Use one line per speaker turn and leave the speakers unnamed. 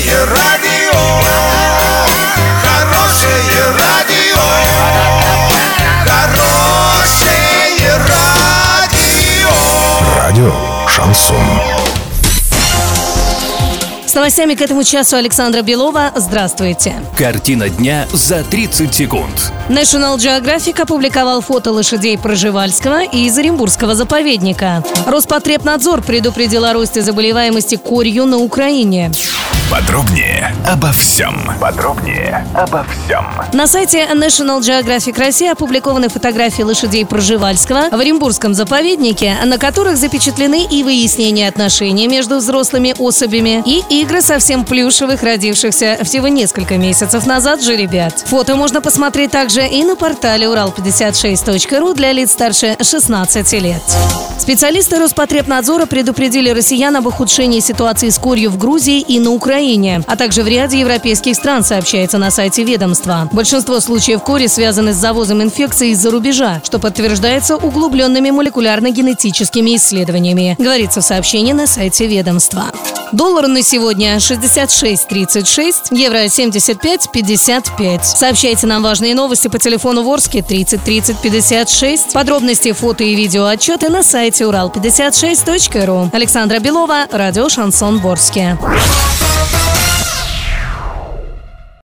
Хорошее радио, хорошее радио, хорошее радио.
Радио Шансон.
С новостями к этому часу Александра Белова. Здравствуйте.
Картина дня за 30 секунд.
National Geographic опубликовал фото лошадей Проживальского и из Оренбургского заповедника. Роспотребнадзор предупредил о росте заболеваемости корью на Украине.
Подробнее обо всем. Подробнее обо всем.
На сайте National Geographic Россия опубликованы фотографии лошадей Проживальского в Оренбургском заповеднике, на которых запечатлены и выяснение отношений между взрослыми особями, и игры совсем плюшевых, родившихся всего несколько месяцев назад же ребят. Фото можно посмотреть также и на портале урал56.ру для лиц старше 16 лет. Специалисты Роспотребнадзора предупредили россиян об ухудшении ситуации с корью в Грузии и на Украине, а также в ряде европейских стран, сообщается на сайте ведомства. Большинство случаев кори связаны с завозом инфекции из-за рубежа, что подтверждается углубленными молекулярно-генетическими исследованиями, говорится в сообщении на сайте ведомства. Доллар на сегодня 66.36, евро 75.55. Сообщайте нам важные новости по телефону Ворске 30 30 56. Подробности, фото и видео отчеты на сайте урал56.ру. Александра Белова, радио «Шансон Ворске».